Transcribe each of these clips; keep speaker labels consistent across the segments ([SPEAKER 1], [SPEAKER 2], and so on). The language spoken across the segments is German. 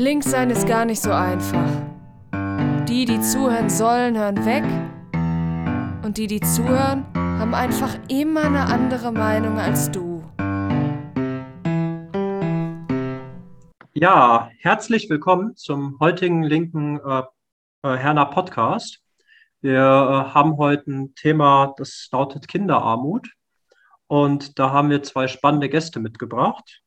[SPEAKER 1] Links sein ist gar nicht so einfach. Die, die zuhören sollen, hören weg. Und die, die zuhören, haben einfach immer eine andere Meinung als du.
[SPEAKER 2] Ja, herzlich willkommen zum heutigen linken äh, äh, Herner Podcast. Wir äh, haben heute ein Thema, das lautet Kinderarmut. Und da haben wir zwei spannende Gäste mitgebracht.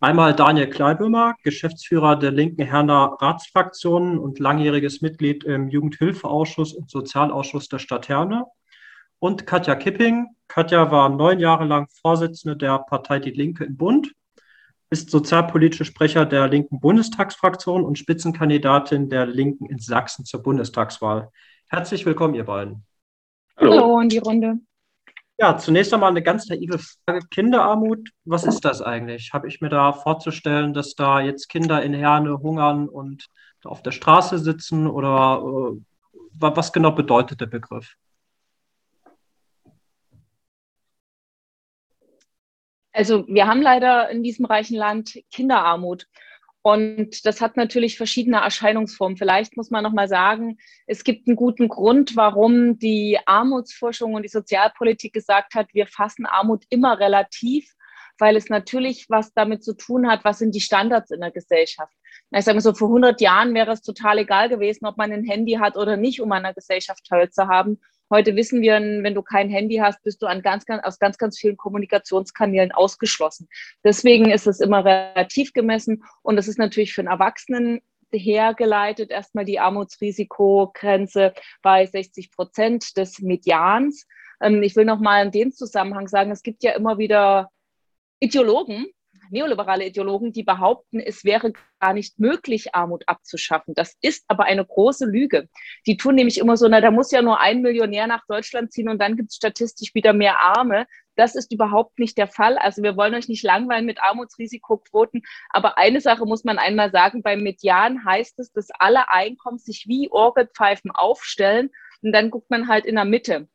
[SPEAKER 2] Einmal Daniel Kleibömer, Geschäftsführer der linken Herner Ratsfraktion und langjähriges Mitglied im Jugendhilfeausschuss und Sozialausschuss der Stadt Herne. Und Katja Kipping. Katja war neun Jahre lang Vorsitzende der Partei Die Linke im Bund, ist sozialpolitische Sprecher der linken Bundestagsfraktion und Spitzenkandidatin der Linken in Sachsen zur Bundestagswahl. Herzlich willkommen, ihr beiden.
[SPEAKER 3] Hallo, Hallo in die Runde.
[SPEAKER 2] Ja, zunächst einmal eine ganz naive Frage. Kinderarmut, was ist das eigentlich? Habe ich mir da vorzustellen, dass da jetzt Kinder in Herne hungern und auf der Straße sitzen oder äh, was genau bedeutet der Begriff?
[SPEAKER 3] Also wir haben leider in diesem reichen Land Kinderarmut. Und das hat natürlich verschiedene Erscheinungsformen. Vielleicht muss man noch mal sagen, es gibt einen guten Grund, warum die Armutsforschung und die Sozialpolitik gesagt hat, wir fassen Armut immer relativ, weil es natürlich was damit zu tun hat, was sind die Standards in der Gesellschaft. Ich sage mal so, vor 100 Jahren wäre es total egal gewesen, ob man ein Handy hat oder nicht, um an der Gesellschaft teilzuhaben. Heute wissen wir, wenn du kein Handy hast, bist du an ganz, ganz, aus ganz, ganz vielen Kommunikationskanälen ausgeschlossen. Deswegen ist es immer relativ gemessen und es ist natürlich für einen Erwachsenen hergeleitet erstmal die Armutsrisikogrenze bei 60 Prozent des Medians. Ähm, ich will noch mal in dem Zusammenhang sagen, es gibt ja immer wieder Ideologen, neoliberale Ideologen, die behaupten, es wäre gar nicht möglich, Armut abzuschaffen. Das ist aber eine große Lüge. Die tun nämlich immer so, na, da muss ja nur ein Millionär nach Deutschland ziehen und dann gibt es statistisch wieder mehr Arme. Das ist überhaupt nicht der Fall. Also wir wollen euch nicht langweilen mit Armutsrisikoquoten. Aber eine Sache muss man einmal sagen, beim Median heißt es, dass alle Einkommen sich wie Orgelpfeifen aufstellen. Und dann guckt man halt in der Mitte.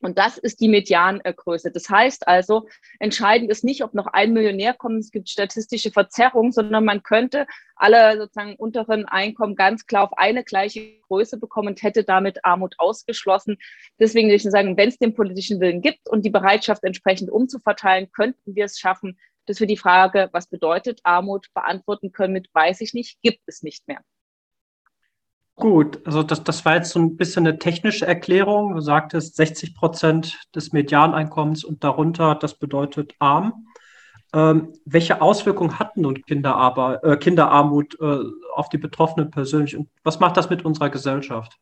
[SPEAKER 3] Und das ist die Mediangröße. Das heißt also, entscheidend ist nicht, ob noch ein Millionär kommt, es gibt statistische Verzerrung, sondern man könnte alle sozusagen unteren Einkommen ganz klar auf eine gleiche Größe bekommen und hätte damit Armut ausgeschlossen. Deswegen würde ich sagen, wenn es den politischen Willen gibt und die Bereitschaft entsprechend umzuverteilen, könnten wir es schaffen, dass wir die Frage, was bedeutet Armut, beantworten können mit, weiß ich nicht, gibt es nicht mehr.
[SPEAKER 2] Gut, also das, das war jetzt so ein bisschen eine technische Erklärung. Du sagtest 60 Prozent des Medianeinkommens und darunter, das bedeutet arm. Ähm, welche Auswirkungen hat nun Kinderarbe äh, Kinderarmut äh, auf die Betroffenen persönlich und was macht das mit unserer Gesellschaft?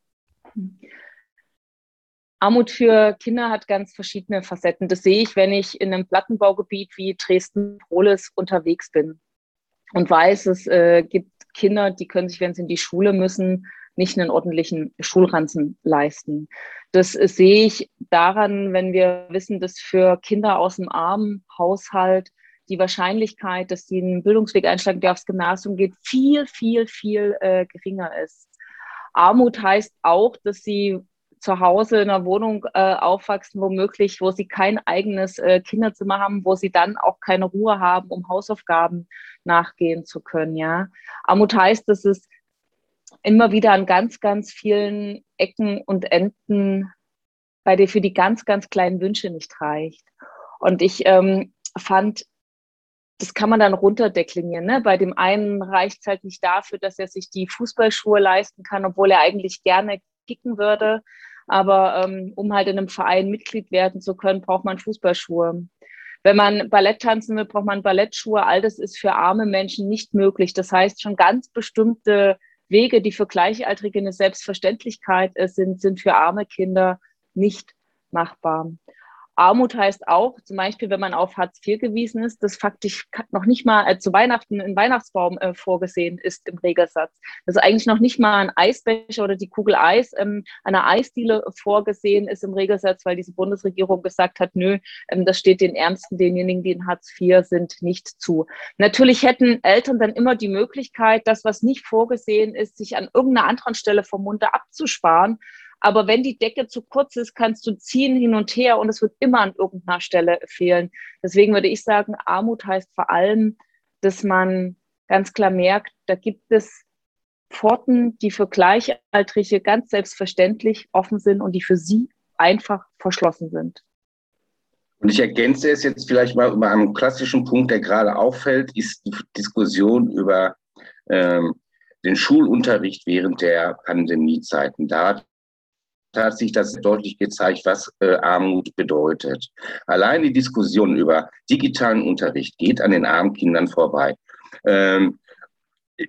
[SPEAKER 3] Armut für Kinder hat ganz verschiedene Facetten. Das sehe ich, wenn ich in einem Plattenbaugebiet wie Dresden-Prohlis unterwegs bin und weiß, es äh, gibt Kinder, die können sich, wenn sie in die Schule müssen, nicht einen ordentlichen Schulranzen leisten. Das sehe ich daran, wenn wir wissen, dass für Kinder aus dem armen Haushalt die Wahrscheinlichkeit, dass sie einen Bildungsweg einschlagen, der aufs Gymnasium geht, viel, viel, viel äh, geringer ist. Armut heißt auch, dass sie zu Hause in einer Wohnung äh, aufwachsen, womöglich, wo sie kein eigenes äh, Kinderzimmer haben, wo sie dann auch keine Ruhe haben, um Hausaufgaben nachgehen zu können. Ja, Armut heißt, dass es immer wieder an ganz, ganz vielen Ecken und Enden bei dir für die ganz, ganz kleinen Wünsche nicht reicht. Und ich ähm, fand, das kann man dann runterdeklinieren. Ne? Bei dem einen reicht es halt nicht dafür, dass er sich die Fußballschuhe leisten kann, obwohl er eigentlich gerne kicken würde. Aber ähm, um halt in einem Verein Mitglied werden zu können, braucht man Fußballschuhe. Wenn man Ballett tanzen will, braucht man Ballettschuhe. All das ist für arme Menschen nicht möglich. Das heißt, schon ganz bestimmte Wege, die für Gleichaltrige eine Selbstverständlichkeit sind, sind für arme Kinder nicht machbar. Armut heißt auch, zum Beispiel, wenn man auf Hartz IV gewiesen ist, das faktisch noch nicht mal äh, zu Weihnachten ein Weihnachtsbaum äh, vorgesehen ist im Regelsatz. Das eigentlich noch nicht mal ein Eisbecher oder die Kugel Eis ähm, einer Eisdiele vorgesehen ist im Regelsatz, weil diese Bundesregierung gesagt hat, nö, ähm, das steht den Ärmsten, denjenigen, die in Hartz IV sind, nicht zu. Natürlich hätten Eltern dann immer die Möglichkeit, das, was nicht vorgesehen ist, sich an irgendeiner anderen Stelle vom Munde abzusparen aber wenn die Decke zu kurz ist, kannst du ziehen hin und her und es wird immer an irgendeiner Stelle fehlen. Deswegen würde ich sagen, Armut heißt vor allem, dass man ganz klar merkt, da gibt es Pforten, die für Gleichaltrige ganz selbstverständlich offen sind und die für sie einfach verschlossen sind.
[SPEAKER 4] Und ich ergänze es jetzt vielleicht mal über einen klassischen Punkt, der gerade auffällt, ist die Diskussion über ähm, den Schulunterricht während der Pandemiezeiten. Da hat sich das deutlich gezeigt, was äh, Armut bedeutet. Allein die Diskussion über digitalen Unterricht geht an den armen Kindern vorbei. Ähm,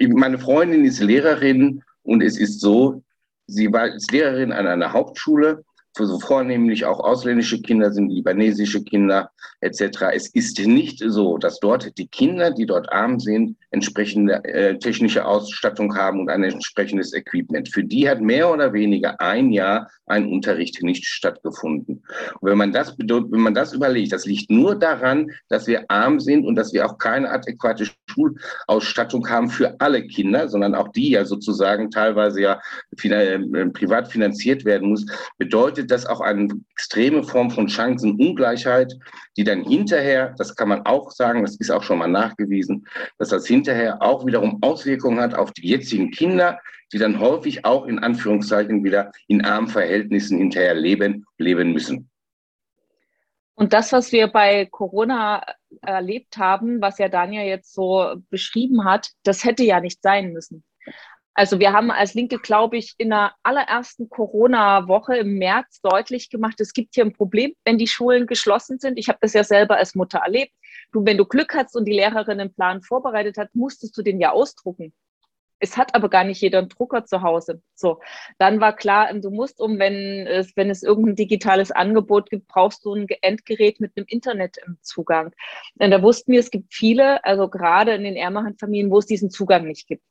[SPEAKER 4] meine Freundin ist Lehrerin und es ist so, sie war als Lehrerin an einer Hauptschule so vornehmlich auch ausländische Kinder sind, libanesische Kinder etc. Es ist nicht so, dass dort die Kinder, die dort arm sind, entsprechende äh, technische Ausstattung haben und ein entsprechendes Equipment. Für die hat mehr oder weniger ein Jahr ein Unterricht nicht stattgefunden. Und wenn man das wenn man das überlegt, das liegt nur daran, dass wir arm sind und dass wir auch keine adäquate Schulausstattung haben für alle Kinder, sondern auch die ja sozusagen teilweise ja äh, privat finanziert werden muss, bedeutet bedeutet das auch eine extreme Form von Chancenungleichheit, die dann hinterher, das kann man auch sagen, das ist auch schon mal nachgewiesen, dass das hinterher auch wiederum Auswirkungen hat auf die jetzigen Kinder, die dann häufig auch in Anführungszeichen wieder in armen Verhältnissen hinterher leben, leben müssen.
[SPEAKER 3] Und das, was wir bei Corona erlebt haben, was ja Daniel jetzt so beschrieben hat, das hätte ja nicht sein müssen. Also wir haben als Linke, glaube ich, in der allerersten Corona-Woche im März deutlich gemacht, es gibt hier ein Problem, wenn die Schulen geschlossen sind. Ich habe das ja selber als Mutter erlebt. Du, wenn du Glück hast und die Lehrerin einen Plan vorbereitet hat, musstest du den ja ausdrucken. Es hat aber gar nicht jeder einen Drucker zu Hause. So, dann war klar, du musst um, wenn es, wenn es irgendein digitales Angebot gibt, brauchst du ein Endgerät mit einem Internetzugang. Und da wussten wir, es gibt viele, also gerade in den ärmeren Familien, wo es diesen Zugang nicht gibt.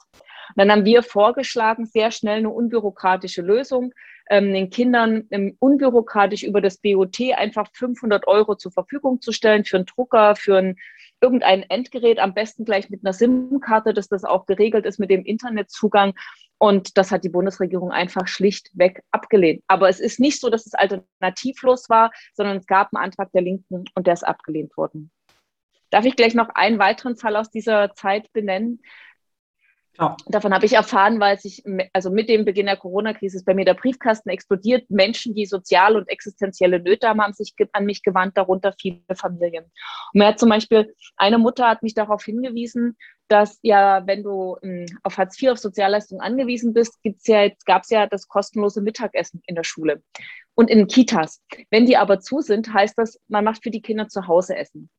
[SPEAKER 3] Dann haben wir vorgeschlagen, sehr schnell eine unbürokratische Lösung, ähm, den Kindern ähm, unbürokratisch über das BOT einfach 500 Euro zur Verfügung zu stellen für einen Drucker, für ein, irgendein Endgerät, am besten gleich mit einer SIM-Karte, dass das auch geregelt ist mit dem Internetzugang. Und das hat die Bundesregierung einfach schlichtweg abgelehnt. Aber es ist nicht so, dass es alternativlos war, sondern es gab einen Antrag der Linken und der ist abgelehnt worden. Darf ich gleich noch einen weiteren Fall aus dieser Zeit benennen? Ja. Davon habe ich erfahren, weil sich, also mit dem Beginn der Corona-Krise ist bei mir der Briefkasten explodiert. Menschen, die soziale und existenzielle Nöte haben, haben sich an mich gewandt, darunter viele Familien. Und mir hat zum Beispiel eine Mutter hat mich darauf hingewiesen, dass ja, wenn du hm, auf Hartz IV, auf Sozialleistungen angewiesen bist, gibt's ja, gab es ja das kostenlose Mittagessen in der Schule und in Kitas. Wenn die aber zu sind, heißt das, man macht für die Kinder zu Hause Essen.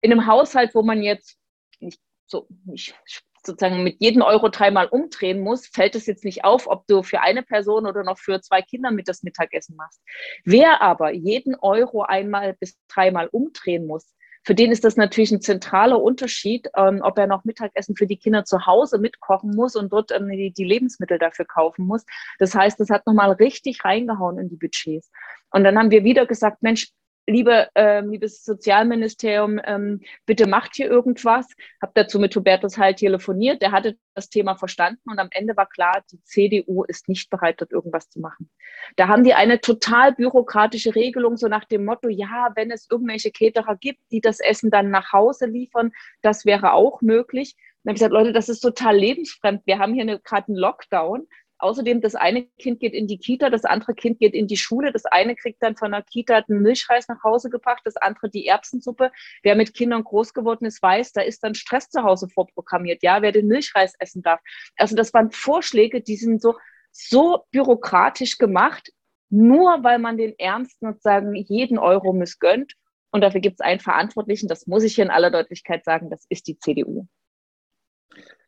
[SPEAKER 3] In einem Haushalt, wo man jetzt nicht so nicht sozusagen mit jedem Euro dreimal umdrehen muss, fällt es jetzt nicht auf, ob du für eine Person oder noch für zwei Kinder mit das Mittagessen machst. Wer aber jeden Euro einmal bis dreimal umdrehen muss, für den ist das natürlich ein zentraler Unterschied, ähm, ob er noch Mittagessen für die Kinder zu Hause mitkochen muss und dort ähm, die, die, Lebensmittel dafür kaufen muss. Das heißt, das hat nochmal richtig reingehauen in die Budgets. Und dann haben wir wieder gesagt, Mensch, liebe, äh, liebes Sozialministerium, ähm, bitte macht hier irgendwas. Habe dazu mit Hubertus Heil telefoniert, der hatte das Thema verstanden und am Ende war klar, die CDU ist nicht bereit, dort irgendwas zu machen. Da haben die eine total bürokratische Regelung, so nach dem Motto, ja, wenn es irgendwelche Caterer gibt, die das Essen dann nach Hause liefern, das wäre auch möglich. Dann habe ich gesagt, Leute, das ist total lebensfremd. Wir haben hier gerade einen Lockdown. Außerdem, das eine Kind geht in die Kita, das andere Kind geht in die Schule. Das eine kriegt dann von der Kita den Milchreis nach Hause gebracht, das andere die Erbsensuppe. Wer mit Kindern groß geworden ist, weiß, da ist dann Stress zu Hause vorprogrammiert, ja, wer den Milchreis essen darf. Also das waren Vorschläge, die sind so, so bürokratisch gemacht, nur weil man den Ärmsten sozusagen jeden Euro missgönnt. Und dafür gibt es einen Verantwortlichen, das muss ich hier in aller Deutlichkeit sagen, das ist die CDU.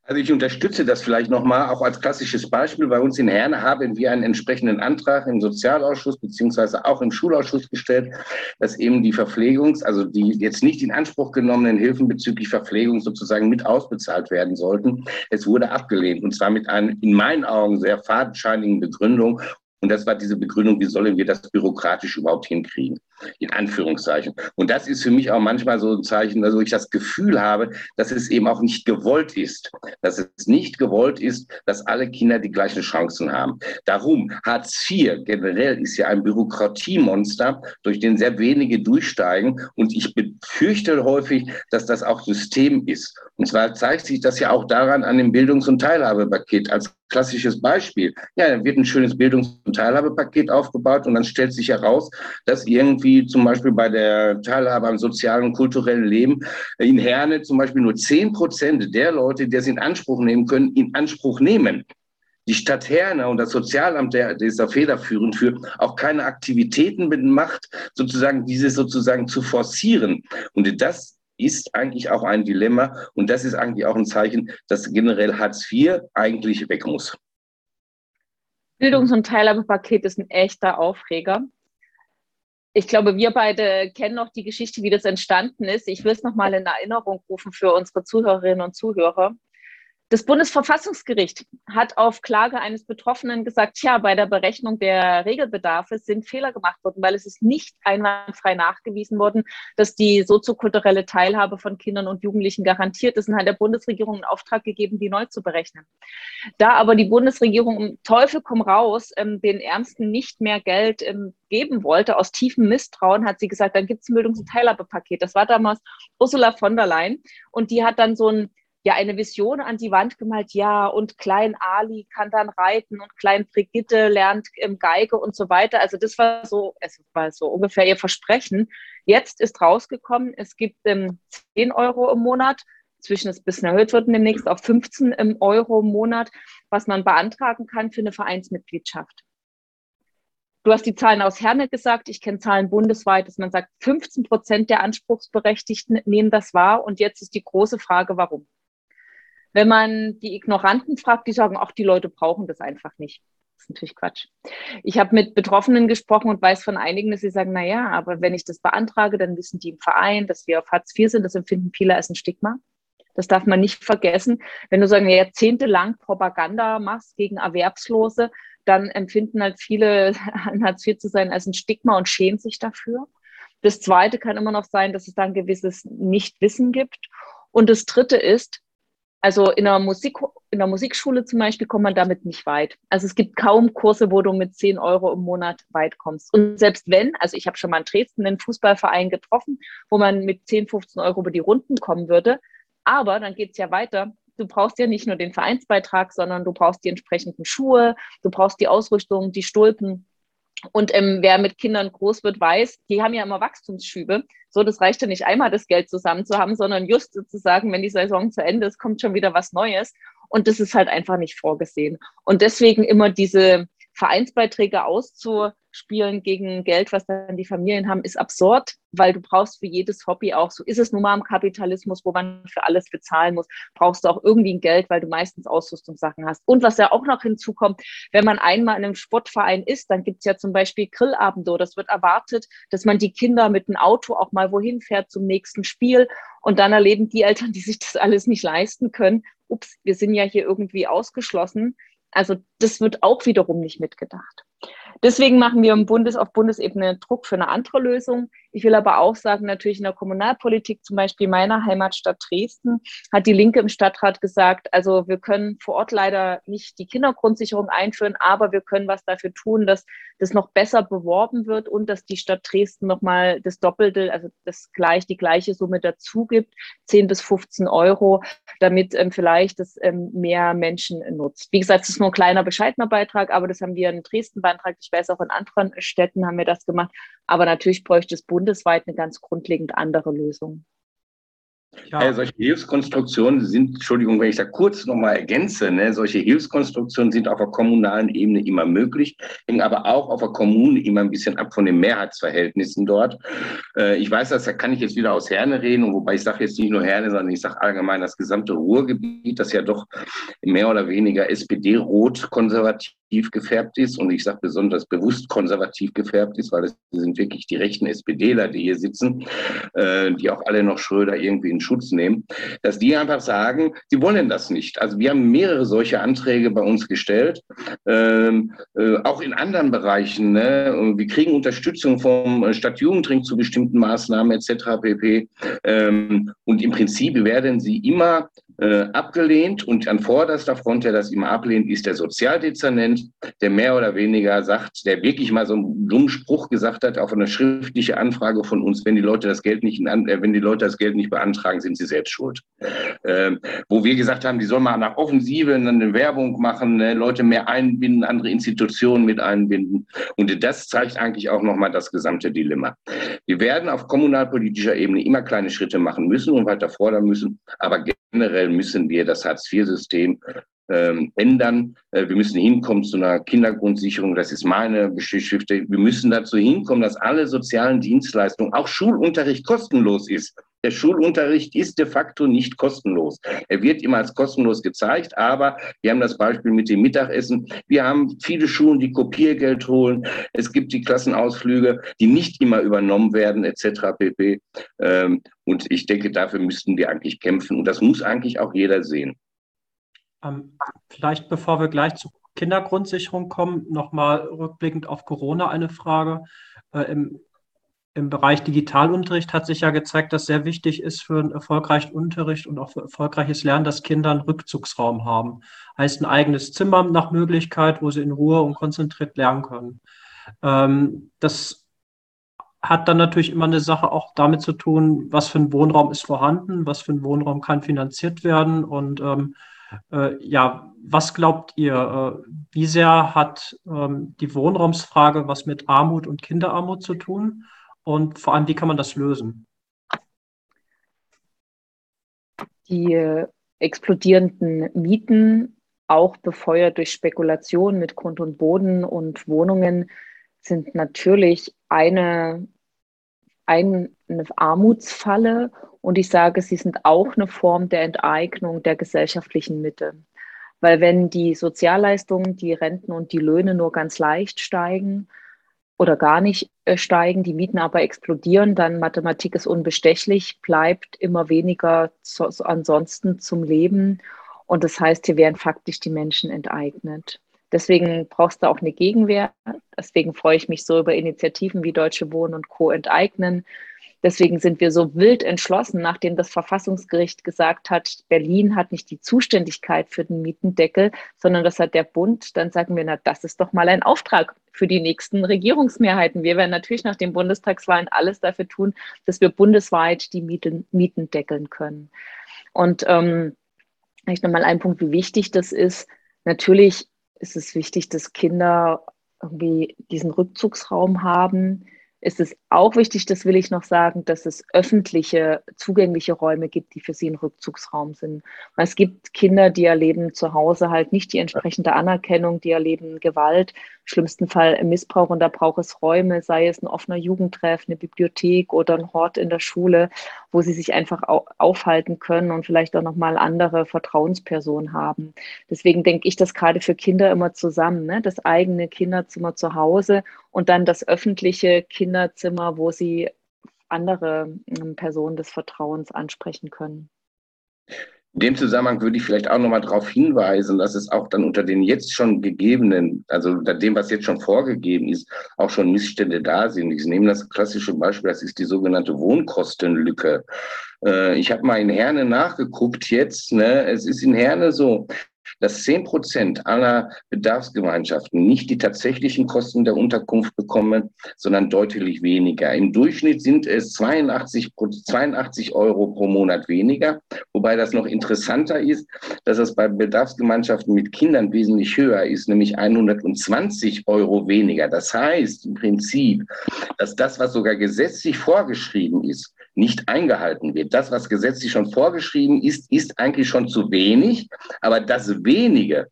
[SPEAKER 4] Also ich unterstütze das vielleicht nochmal, auch als klassisches Beispiel. Bei uns in Herne haben wir einen entsprechenden Antrag im Sozialausschuss beziehungsweise auch im Schulausschuss gestellt, dass eben die Verpflegungs-, also die jetzt nicht in Anspruch genommenen Hilfen bezüglich Verpflegung sozusagen mit ausbezahlt werden sollten. Es wurde abgelehnt und zwar mit einer in meinen Augen sehr fadenscheinigen Begründung Und das war diese Begründung, wie sollen wir das bürokratisch überhaupt hinkriegen? In Anführungszeichen. Und das ist für mich auch manchmal so ein Zeichen, also ich das Gefühl habe, dass es eben auch nicht gewollt ist. Dass es nicht gewollt ist, dass alle Kinder die gleichen Chancen haben. Darum, Hartz IV generell ist ja ein Bürokratiemonster, durch den sehr wenige durchsteigen. Und ich befürchte häufig, dass das auch System ist. Und zwar zeigt sich das ja auch daran an dem Bildungs- und Teilhabepaket als klassisches Beispiel. Ja, da wird ein schönes Bildungs- und Teilhabepaket aufgebaut und dann stellt sich heraus, dass irgendwie zum Beispiel bei der Teilhabe am sozialen und kulturellen Leben in Herne zum Beispiel nur zehn Prozent der Leute, die es in Anspruch nehmen können, in Anspruch nehmen. Die Stadt Herne und das Sozialamt, der, der ist da federführend für, auch keine Aktivitäten macht, sozusagen dieses sozusagen zu forcieren. Und das ist eigentlich auch ein Dilemma und das ist eigentlich auch ein Zeichen, dass generell Hartz IV eigentlich weg muss.
[SPEAKER 3] Bildungs- und Teilhabepaket ist ein echter Aufreger. Ich glaube, wir beide kennen noch die Geschichte, wie das entstanden ist. Ich will es nochmal in Erinnerung rufen für unsere Zuhörerinnen und Zuhörer. Das Bundesverfassungsgericht hat auf Klage eines Betroffenen gesagt, ja, bei der Berechnung der Regelbedarfe sind Fehler gemacht worden, weil es ist nicht einwandfrei nachgewiesen worden, dass die soziokulturelle Teilhabe von Kindern und Jugendlichen garantiert ist und hat der Bundesregierung einen Auftrag gegeben, die neu zu berechnen. Da aber die Bundesregierung um Teufel komm raus ähm, den Ärmsten nicht mehr Geld ähm, geben wollte, aus tiefem Misstrauen, hat sie gesagt, dann gibt es ein Bildungs- und Teilhabepaket. Das war damals Ursula von der Leyen und die hat dann so ein ja eine Vision an die Wand gemalt, ja, und Klein Ali kann dann reiten und Klein Brigitte lernt ähm, Geige und so weiter. Also das war so, es war so ungefähr ihr Versprechen. Jetzt ist rausgekommen, es gibt ähm, 10 Euro im Monat, zwischen es bisschen erhöht wird demnächst auf 15 ähm, Euro im Monat, was man beantragen kann für eine Vereinsmitgliedschaft. Du hast die Zahlen aus Herne gesagt. Ich kenne Zahlen bundesweit, dass man sagt, 15 Prozent der Anspruchsberechtigten nehmen das wahr. Und jetzt ist die große Frage, warum? Wenn man die Ignoranten fragt, die sagen, auch die Leute brauchen das einfach nicht. Das ist natürlich Quatsch. Ich habe mit Betroffenen gesprochen und weiß von einigen, dass sie sagen, na ja, aber wenn ich das beantrage, dann wissen die im Verein, dass wir auf Hartz IV sind. Das empfinden viele als ein Stigma. Das darf man nicht vergessen. Wenn du sagen, jahrzehntelang Propaganda machst gegen Erwerbslose, dann empfinden halt viele, an Hartz IV zu sein als ein Stigma und schämen sich dafür. Das Zweite kann immer noch sein, dass es dann gewisses Nichtwissen gibt. Und das Dritte ist, also in der, Musik, in der Musikschule zum Beispiel kommt man damit nicht weit. Also es gibt kaum Kurse, wo du mit 10 Euro im Monat weit kommst. Und selbst wenn, also ich habe schon mal in Dresden einen Fußballverein getroffen, wo man mit 10, 15 Euro über die Runden kommen würde. Aber dann geht es ja weiter. Du brauchst ja nicht nur den Vereinsbeitrag, sondern du brauchst die entsprechenden Schuhe, du brauchst die Ausrüstung, die Stulpen. Und ähm, wer mit Kindern groß wird, weiß, die haben ja immer Wachstumsschübe. So, das reicht ja nicht einmal, das Geld zusammen zu haben, sondern just sozusagen, wenn die Saison zu Ende ist, kommt schon wieder was Neues. Und das ist halt einfach nicht vorgesehen. Und deswegen immer diese Vereinsbeiträge auszuspielen gegen Geld, was dann die Familien haben, ist absurd, weil du brauchst für jedes Hobby auch, so ist es nun mal im Kapitalismus, wo man für alles bezahlen muss, brauchst du auch irgendwie ein Geld, weil du meistens Ausrüstungssachen hast. Und was ja auch noch hinzukommt, wenn man einmal in einem Sportverein ist, dann gibt es ja zum Beispiel Grillabende. Das wird erwartet, dass man die Kinder mit einem Auto auch mal wohin fährt zum nächsten Spiel. Und dann erleben die Eltern, die sich das alles nicht leisten können, ups, wir sind ja hier irgendwie ausgeschlossen also das wird auch wiederum nicht mitgedacht. Deswegen machen wir Bundes, auf Bundesebene Druck für eine andere Lösung. Ich will aber auch sagen, natürlich in der Kommunalpolitik, zum Beispiel meiner Heimatstadt Dresden, hat die Linke im Stadtrat gesagt, also wir können vor Ort leider nicht die Kindergrundsicherung einführen, aber wir können was dafür tun, dass das noch besser beworben wird und dass die Stadt Dresden nochmal das Doppelte, also das gleich, die gleiche Summe dazu gibt, 10 bis 15 Euro, damit ähm, vielleicht das ähm, mehr Menschen nutzt. Wie gesagt, es ist nur ein kleiner, bescheidener Beitrag, aber das haben wir in Dresden beantragt. Ich weiß auch in anderen Städten haben wir das gemacht. Aber natürlich bräuchte es bundesweit eine ganz grundlegend andere Lösung.
[SPEAKER 4] Ja. Äh, solche Hilfskonstruktionen sind, Entschuldigung, wenn ich da kurz nochmal ergänze, ne, solche Hilfskonstruktionen sind auf der kommunalen Ebene immer möglich, hängen aber auch auf der Kommune immer ein bisschen ab von den Mehrheitsverhältnissen dort. Äh, ich weiß, dass da kann ich jetzt wieder aus Herne reden, wobei ich sage jetzt nicht nur Herne, sondern ich sage allgemein das gesamte Ruhrgebiet, das ja doch mehr oder weniger SPD-rot konservativ gefärbt ist und ich sage besonders bewusst konservativ gefärbt ist, weil es sind wirklich die rechten SPDler, die hier sitzen, äh, die auch alle noch Schröder irgendwie in Schutz Schutz nehmen, dass die einfach sagen, sie wollen das nicht. Also wir haben mehrere solche Anträge bei uns gestellt, ähm, äh, auch in anderen Bereichen. Ne? Wir kriegen Unterstützung vom Stadtjugendring zu bestimmten Maßnahmen etc. pp. Ähm, und im Prinzip werden sie immer äh, abgelehnt und an vorderster Front, der das immer ablehnt, ist der Sozialdezernent, der mehr oder weniger sagt, der wirklich mal so einen dummen Spruch gesagt hat auf eine schriftliche Anfrage von uns, wenn die Leute das Geld nicht, äh, wenn die Leute das Geld nicht beantragen, sind sie selbst schuld. Ähm, wo wir gesagt haben, die sollen mal nach Offensive eine Werbung machen, ne, Leute mehr einbinden, andere Institutionen mit einbinden. Und das zeigt eigentlich auch nochmal das gesamte Dilemma. Wir werden auf kommunalpolitischer Ebene immer kleine Schritte machen müssen und weiter fordern müssen, aber generell müssen wir das Hartz-IV-System ähm, ändern. Äh, wir müssen hinkommen zu einer Kindergrundsicherung. Das ist meine Geschichte. Wir müssen dazu hinkommen, dass alle sozialen Dienstleistungen, auch Schulunterricht kostenlos ist. Der Schulunterricht ist de facto nicht kostenlos. Er wird immer als kostenlos gezeigt, aber wir haben das Beispiel mit dem Mittagessen. Wir haben viele Schulen, die Kopiergeld holen. Es gibt die Klassenausflüge, die nicht immer übernommen werden, etc. pp. Ähm, und ich denke, dafür müssten wir eigentlich kämpfen. Und das muss eigentlich auch jeder sehen.
[SPEAKER 2] Ähm, vielleicht bevor wir gleich zur Kindergrundsicherung kommen, nochmal rückblickend auf Corona eine Frage. Äh, im, Im Bereich Digitalunterricht hat sich ja gezeigt, dass sehr wichtig ist für einen erfolgreichen Unterricht und auch für erfolgreiches Lernen, dass Kinder einen Rückzugsraum haben. Heißt ein eigenes Zimmer nach Möglichkeit, wo sie in Ruhe und konzentriert lernen können. Ähm, das hat dann natürlich immer eine Sache auch damit zu tun, was für ein Wohnraum ist vorhanden, was für ein Wohnraum kann finanziert werden und ähm, äh, ja, was glaubt ihr, äh, wie sehr hat ähm, die Wohnraumsfrage was mit Armut und Kinderarmut zu tun? Und vor allem, wie kann man das lösen?
[SPEAKER 3] Die äh, explodierenden Mieten, auch befeuert durch Spekulation mit Grund und Boden und Wohnungen, sind natürlich eine, eine Armutsfalle und ich sage, sie sind auch eine Form der Enteignung der gesellschaftlichen Mitte. Weil wenn die Sozialleistungen, die Renten und die Löhne nur ganz leicht steigen oder gar nicht äh, steigen, die Mieten aber explodieren, dann Mathematik ist unbestechlich, bleibt immer weniger zu, ansonsten zum Leben. Und das heißt, hier werden faktisch die Menschen enteignet. Deswegen brauchst du auch eine Gegenwehr. Deswegen freue ich mich so über Initiativen wie Deutsche Wohnen und Co. enteignen, Deswegen sind wir so wild entschlossen, nachdem das Verfassungsgericht gesagt hat, Berlin hat nicht die Zuständigkeit für den Mietendeckel, sondern das hat der Bund. Dann sagen wir, na, das ist doch mal ein Auftrag für die nächsten Regierungsmehrheiten. Wir werden natürlich nach den Bundestagswahlen alles dafür tun, dass wir bundesweit die Mieten, Mieten deckeln können. Und ähm, vielleicht nochmal ein Punkt, wie wichtig das ist. Natürlich ist es wichtig, dass Kinder irgendwie diesen Rückzugsraum haben ist es auch wichtig, das will ich noch sagen, dass es öffentliche, zugängliche Räume gibt, die für sie ein Rückzugsraum sind. Es gibt Kinder, die erleben zu Hause halt nicht die entsprechende Anerkennung, die erleben Gewalt, schlimmsten Fall Missbrauch und da braucht es Räume, sei es ein offener Jugendtreff, eine Bibliothek oder ein Hort in der Schule, wo sie sich einfach aufhalten können und vielleicht auch nochmal andere Vertrauenspersonen haben. Deswegen denke ich das gerade für Kinder immer zusammen, ne? das eigene Kinderzimmer zu Hause und dann das öffentliche Kinderzimmer, wo sie andere ähm, Personen des Vertrauens ansprechen können.
[SPEAKER 4] In dem Zusammenhang würde ich vielleicht auch nochmal darauf hinweisen, dass es auch dann unter den jetzt schon gegebenen, also unter dem, was jetzt schon vorgegeben ist, auch schon Missstände da sind. Ich nehme das klassische Beispiel, das ist die sogenannte Wohnkostenlücke. Äh, ich habe mal in Herne nachgeguckt jetzt. Ne? Es ist in Herne so, dass zehn Prozent aller Bedarfsgemeinschaften nicht die tatsächlichen Kosten der Unterkunft bekommen, sondern deutlich weniger. Im Durchschnitt sind es 82, 82 Euro pro Monat weniger, wobei das noch interessanter ist, dass es bei Bedarfsgemeinschaften mit Kindern wesentlich höher ist, nämlich 120 Euro weniger. Das heißt im Prinzip, dass das, was sogar gesetzlich vorgeschrieben ist, nicht eingehalten wird. Das, was gesetzlich schon vorgeschrieben ist, ist eigentlich schon zu wenig, aber das wenige,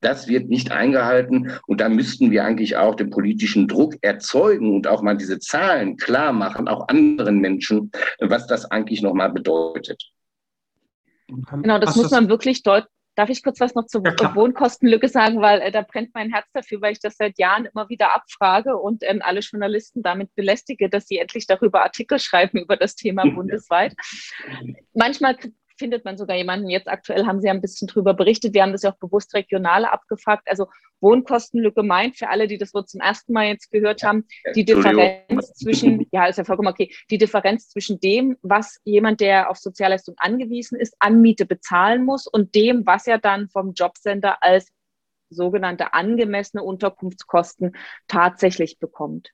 [SPEAKER 4] das wird nicht eingehalten. Und da müssten wir eigentlich auch den politischen Druck erzeugen und auch mal diese Zahlen klar machen, auch anderen Menschen, was das eigentlich nochmal bedeutet.
[SPEAKER 3] Genau, das muss man wirklich deut Darf ich kurz was noch zur ja, Wohnkostenlücke sagen, weil äh, da brennt mein Herz dafür, weil ich das seit Jahren immer wieder abfrage und ähm, alle Journalisten damit belästige, dass sie endlich darüber Artikel schreiben über das Thema bundesweit. Manchmal findet man sogar jemanden. Jetzt aktuell haben Sie ein bisschen drüber berichtet. Wir haben das ja auch bewusst regional abgefragt. Also Wohnkostenlücke meint für alle, die das Wort zum ersten Mal jetzt gehört haben, die Differenz zwischen, ja, ist ja vollkommen okay, die Differenz zwischen dem, was jemand, der auf Sozialleistung angewiesen ist, an Miete bezahlen muss und dem, was er dann vom Jobcenter als sogenannte angemessene Unterkunftskosten tatsächlich bekommt.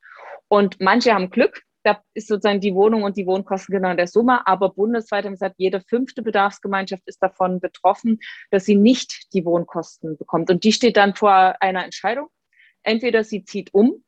[SPEAKER 3] Und manche haben Glück, da ist sozusagen die Wohnung und die Wohnkosten genau in der Summe, aber bundesweit haben gesagt, jede fünfte Bedarfsgemeinschaft ist davon betroffen, dass sie nicht die Wohnkosten bekommt. Und die steht dann vor einer Entscheidung. Entweder sie zieht um,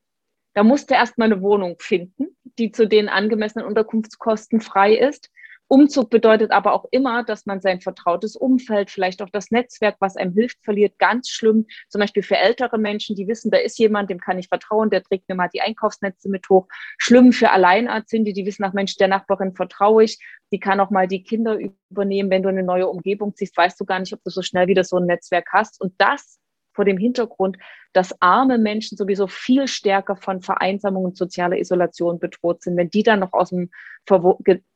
[SPEAKER 3] da musste erstmal eine Wohnung finden, die zu den angemessenen Unterkunftskosten frei ist. Umzug bedeutet aber auch immer, dass man sein vertrautes Umfeld, vielleicht auch das Netzwerk, was einem hilft, verliert. Ganz schlimm, zum Beispiel für ältere Menschen, die wissen, da ist jemand, dem kann ich vertrauen, der trägt mir mal die Einkaufsnetze mit hoch. Schlimm für Alleinerziehende, die wissen, nach Mensch, der Nachbarin vertraue ich, die kann auch mal die Kinder übernehmen. Wenn du eine neue Umgebung ziehst, weißt du gar nicht, ob du so schnell wieder so ein Netzwerk hast. Und das vor dem Hintergrund, dass arme Menschen sowieso viel stärker von Vereinsamung und sozialer Isolation bedroht sind. Wenn die dann noch aus dem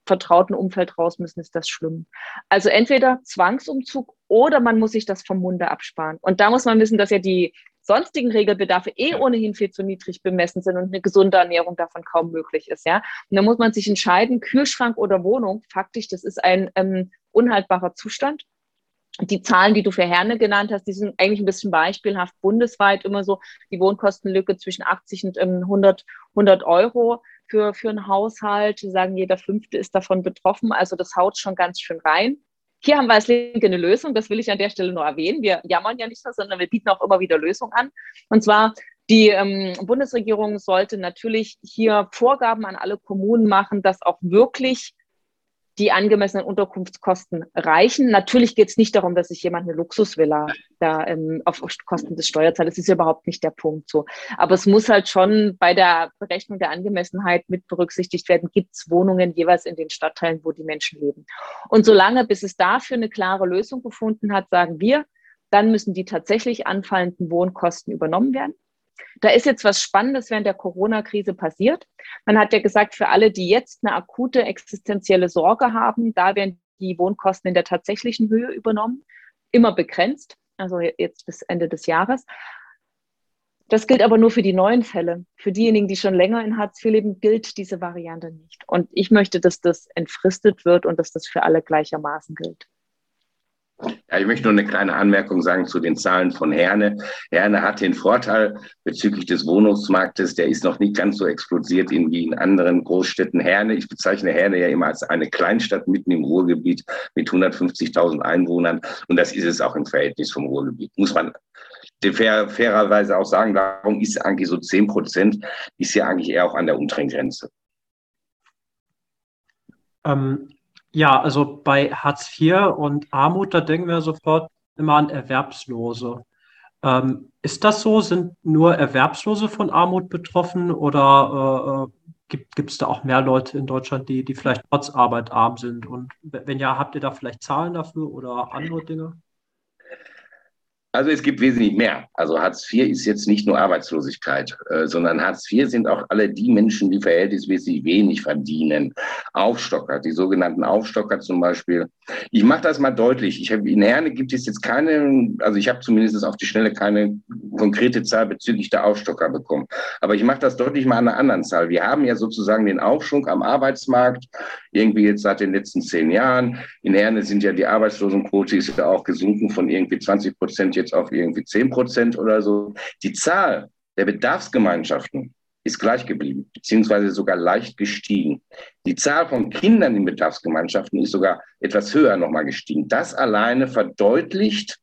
[SPEAKER 3] vertrauten Umfeld raus müssen, ist das schlimm. Also entweder Zwangsumzug oder man muss sich das vom Munde absparen. Und da muss man wissen, dass ja die sonstigen Regelbedarfe eh ohnehin viel zu niedrig bemessen sind und eine gesunde Ernährung davon kaum möglich ist. Ja? Und da muss man sich entscheiden, Kühlschrank oder Wohnung. Faktisch, das ist ein ähm, unhaltbarer Zustand die Zahlen, die du für Herne genannt hast, die sind eigentlich ein bisschen beispielhaft bundesweit immer so die Wohnkostenlücke zwischen 80 und 100, ähm, 100 Euro für, für einen Haushalt. Die sagen, jeder Fünfte ist davon betroffen. Also das haut schon ganz schön rein. Hier haben wir als Linke eine Lösung. Das will ich an der Stelle nur erwähnen. Wir jammern ja nicht nur, sondern wir bieten auch immer wieder Lösungen an. Und zwar die ähm, Bundesregierung sollte natürlich hier Vorgaben an alle Kommunen machen, dass auch wirklich die angemessenen Unterkunftskosten reichen. Natürlich geht es nicht darum, dass sich jemand eine Luxusvilla da ähm, auf Kosten des Steuerzahlers, das ist überhaupt nicht der Punkt so. Aber es muss halt schon bei der Berechnung der Angemessenheit mit berücksichtigt werden, gibt es Wohnungen jeweils in den Stadtteilen, wo die Menschen leben. Und solange, bis es dafür eine klare Lösung gefunden hat, sagen wir, dann müssen die tatsächlich anfallenden Wohnkosten übernommen werden. Da ist jetzt was Spannendes während der Corona-Krise passiert. Man hat ja gesagt, für alle, die jetzt eine akute existenzielle Sorge haben, da werden die Wohnkosten in der tatsächlichen Höhe übernommen, immer begrenzt, also jetzt bis Ende des Jahres. Das gilt aber nur für die neuen Fälle. Für diejenigen, die schon länger in Hartz IV leben, gilt diese Variante nicht. Und ich möchte, dass das entfristet wird und dass das für alle gleichermaßen gilt.
[SPEAKER 4] Ja, ich möchte nur eine kleine Anmerkung sagen zu den Zahlen von Herne. Herne hat den Vorteil bezüglich des Wohnungsmarktes, der ist noch nicht ganz so explodiert wie in anderen Großstädten. Herne, ich bezeichne Herne ja immer als eine Kleinstadt mitten im Ruhrgebiet mit 150.000 Einwohnern. Und das ist es auch im Verhältnis vom Ruhrgebiet. Muss man fair, fairerweise auch sagen, darum ist eigentlich so 10 Prozent, ist ja eigentlich eher auch an der unteren Grenze.
[SPEAKER 2] Ähm, ja, also bei Hartz IV und Armut, da denken wir sofort immer an Erwerbslose. Ähm, ist das so? Sind nur Erwerbslose von Armut betroffen oder äh, äh gibt es da auch mehr Leute in Deutschland, die, die vielleicht trotz Arbeit arm sind? Und wenn ja, habt ihr da vielleicht Zahlen dafür oder andere Dinge?
[SPEAKER 4] Also es gibt wesentlich mehr. Also Hartz IV ist jetzt nicht nur Arbeitslosigkeit, äh, sondern Hartz IV sind auch alle die Menschen, die verhältnismäßig wenig verdienen. Aufstocker, die sogenannten Aufstocker zum Beispiel. Ich mache das mal deutlich. Ich hab, in Herne gibt es jetzt keine, also ich habe zumindest auf die Schnelle keine konkrete Zahl bezüglich der Aufstocker bekommen. Aber ich mache das deutlich mal an einer anderen Zahl. Wir haben ja sozusagen den Aufschwung am Arbeitsmarkt, irgendwie jetzt seit den letzten zehn Jahren. In Herne sind ja die Arbeitslosenquote ist ja auch gesunken von irgendwie 20 Prozent jetzt auf irgendwie 10 Prozent oder so. Die Zahl der Bedarfsgemeinschaften ist gleich geblieben, beziehungsweise sogar leicht gestiegen. Die Zahl von Kindern in Bedarfsgemeinschaften ist sogar etwas höher nochmal gestiegen. Das alleine verdeutlicht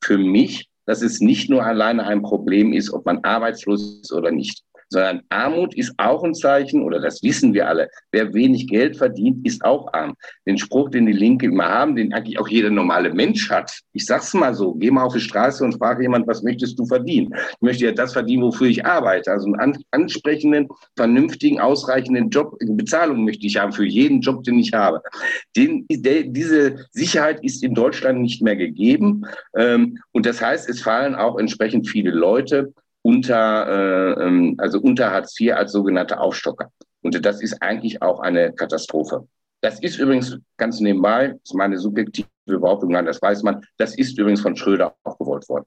[SPEAKER 4] für mich, dass es nicht nur alleine ein Problem ist, ob man arbeitslos ist oder nicht. Sondern Armut ist auch ein Zeichen, oder das wissen wir alle, wer wenig Geld verdient, ist auch arm. Den Spruch, den die Linke immer haben, den eigentlich auch jeder normale Mensch hat. Ich sag's mal so, geh mal auf die Straße und frage jemand, was möchtest du verdienen? Ich möchte ja das verdienen, wofür ich arbeite. Also einen ansprechenden, vernünftigen, ausreichenden Job, Bezahlung möchte ich haben für jeden Job, den ich habe. Den, der, diese Sicherheit ist in Deutschland nicht mehr gegeben. Ähm, und das heißt, es fallen auch entsprechend viele Leute unter, äh, ähm, also unter Hartz IV als sogenannte Aufstocker. Und das ist eigentlich auch eine Katastrophe. Das ist übrigens ganz nebenbei, das ist meine subjektive Behauptung, das weiß man, das ist übrigens von Schröder auch gewollt worden.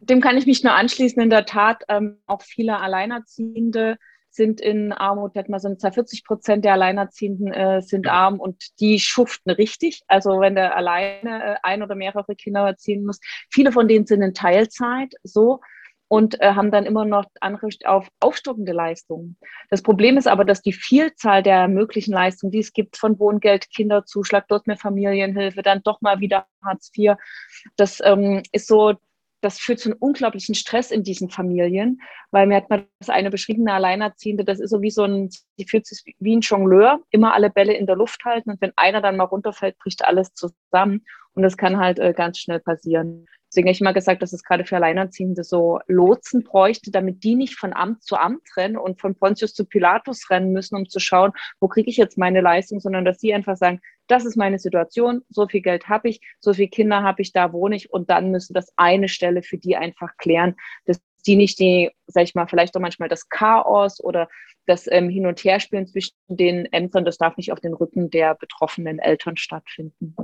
[SPEAKER 3] Dem kann ich mich nur anschließen. In der Tat, ähm, auch viele Alleinerziehende sind in Armut. Hat man so 40 Prozent der Alleinerziehenden äh, sind arm und die schuften richtig. Also wenn der alleine äh, ein oder mehrere Kinder erziehen muss. Viele von denen sind in Teilzeit so und äh, haben dann immer noch Anrecht auf aufstockende Leistungen. Das Problem ist aber, dass die Vielzahl der möglichen Leistungen, die es gibt, von Wohngeld, Kinderzuschlag, dort mehr Familienhilfe, dann doch mal wieder Hartz IV, das ähm, ist so das führt zu einem unglaublichen Stress in diesen Familien, weil mir hat mal das eine beschriebene Alleinerziehende, das ist so wie so ein, die fühlt sich wie ein Jongleur, immer alle Bälle in der Luft halten und wenn einer dann mal runterfällt, bricht alles zusammen und das kann halt äh, ganz schnell passieren. Deswegen habe ich immer gesagt, dass es gerade für Alleinerziehende so Lotsen bräuchte, damit die nicht von Amt zu Amt rennen und von Pontius zu Pilatus rennen müssen, um zu schauen, wo kriege ich jetzt meine Leistung, sondern dass sie einfach sagen, das ist meine Situation, so viel Geld habe ich, so viele Kinder habe ich, da wohne ich und dann müssen das eine Stelle für die einfach klären, dass die nicht die, sag ich mal, vielleicht auch manchmal das Chaos oder das ähm, Hin- und Herspielen zwischen den Ämtern, das darf nicht auf den Rücken der betroffenen Eltern stattfinden.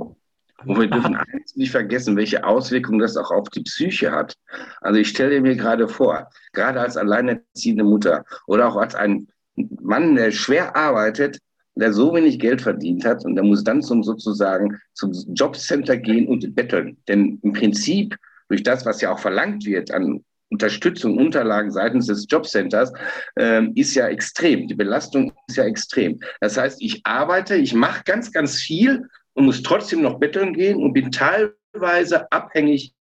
[SPEAKER 4] Und wir dürfen eins nicht vergessen, welche Auswirkungen das auch auf die Psyche hat. Also ich stelle mir gerade vor, gerade als alleinerziehende Mutter oder auch als ein Mann, der schwer arbeitet, der so wenig Geld verdient hat und der muss dann zum sozusagen zum Jobcenter gehen und betteln. Denn im Prinzip durch das, was ja auch verlangt wird an Unterstützung, Unterlagen seitens des Jobcenters ähm, ist ja extrem. Die Belastung ist ja extrem. Das heißt, ich arbeite, ich mache ganz, ganz viel und muss trotzdem noch betteln gehen und bin teilweise abhängig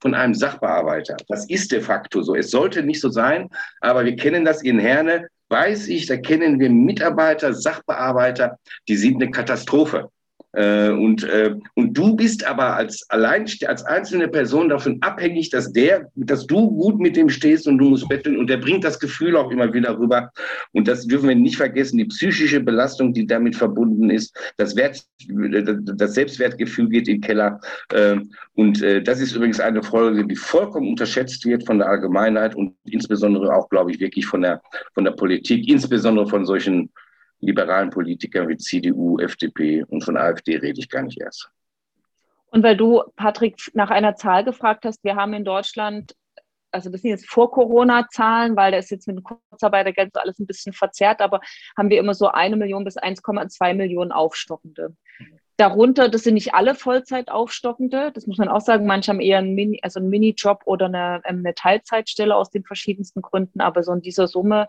[SPEAKER 4] von einem Sachbearbeiter. Das ist de facto so. Es sollte nicht so sein, aber wir kennen das in Herne, weiß ich, da kennen wir Mitarbeiter, Sachbearbeiter, die sind eine Katastrophe. Äh, und, äh, und du bist aber als allein als einzelne Person davon abhängig, dass der, dass du gut mit dem stehst und du musst betteln und der bringt das Gefühl auch immer wieder rüber. Und das dürfen wir nicht vergessen, die psychische Belastung, die damit verbunden ist, das, Wert, das Selbstwertgefühl geht in den Keller. Äh, und das ist übrigens eine Folge, die vollkommen unterschätzt wird von der Allgemeinheit und insbesondere auch, glaube ich, wirklich von der, von der Politik, insbesondere von solchen liberalen Politikern wie CDU, FDP und von AfD rede ich gar nicht erst.
[SPEAKER 3] Und weil du, Patrick, nach einer Zahl gefragt hast, wir haben in Deutschland, also das sind jetzt vor Corona-Zahlen, weil da ist jetzt mit dem Kurzarbeitergeld so alles ein bisschen verzerrt, aber haben wir immer so eine Million bis 1,2 Millionen Aufstockende. Darunter, das sind nicht alle Vollzeit-Aufstockende, das muss man auch sagen, manche haben eher einen, Mini, also einen Minijob oder eine, eine Teilzeitstelle aus den verschiedensten Gründen, aber so in dieser Summe.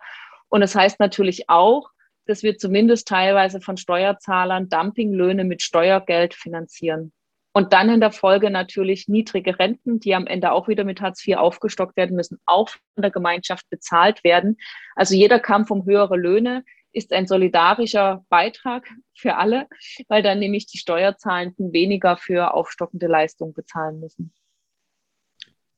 [SPEAKER 3] Und das heißt natürlich auch, dass wir zumindest teilweise von Steuerzahlern Dumpinglöhne mit Steuergeld finanzieren. Und dann in der Folge natürlich niedrige Renten, die am Ende auch wieder mit Hartz IV aufgestockt werden müssen, auch von der Gemeinschaft bezahlt werden. Also jeder Kampf um höhere Löhne ist ein solidarischer Beitrag für alle, weil dann nämlich die Steuerzahlenden weniger für aufstockende Leistungen bezahlen müssen.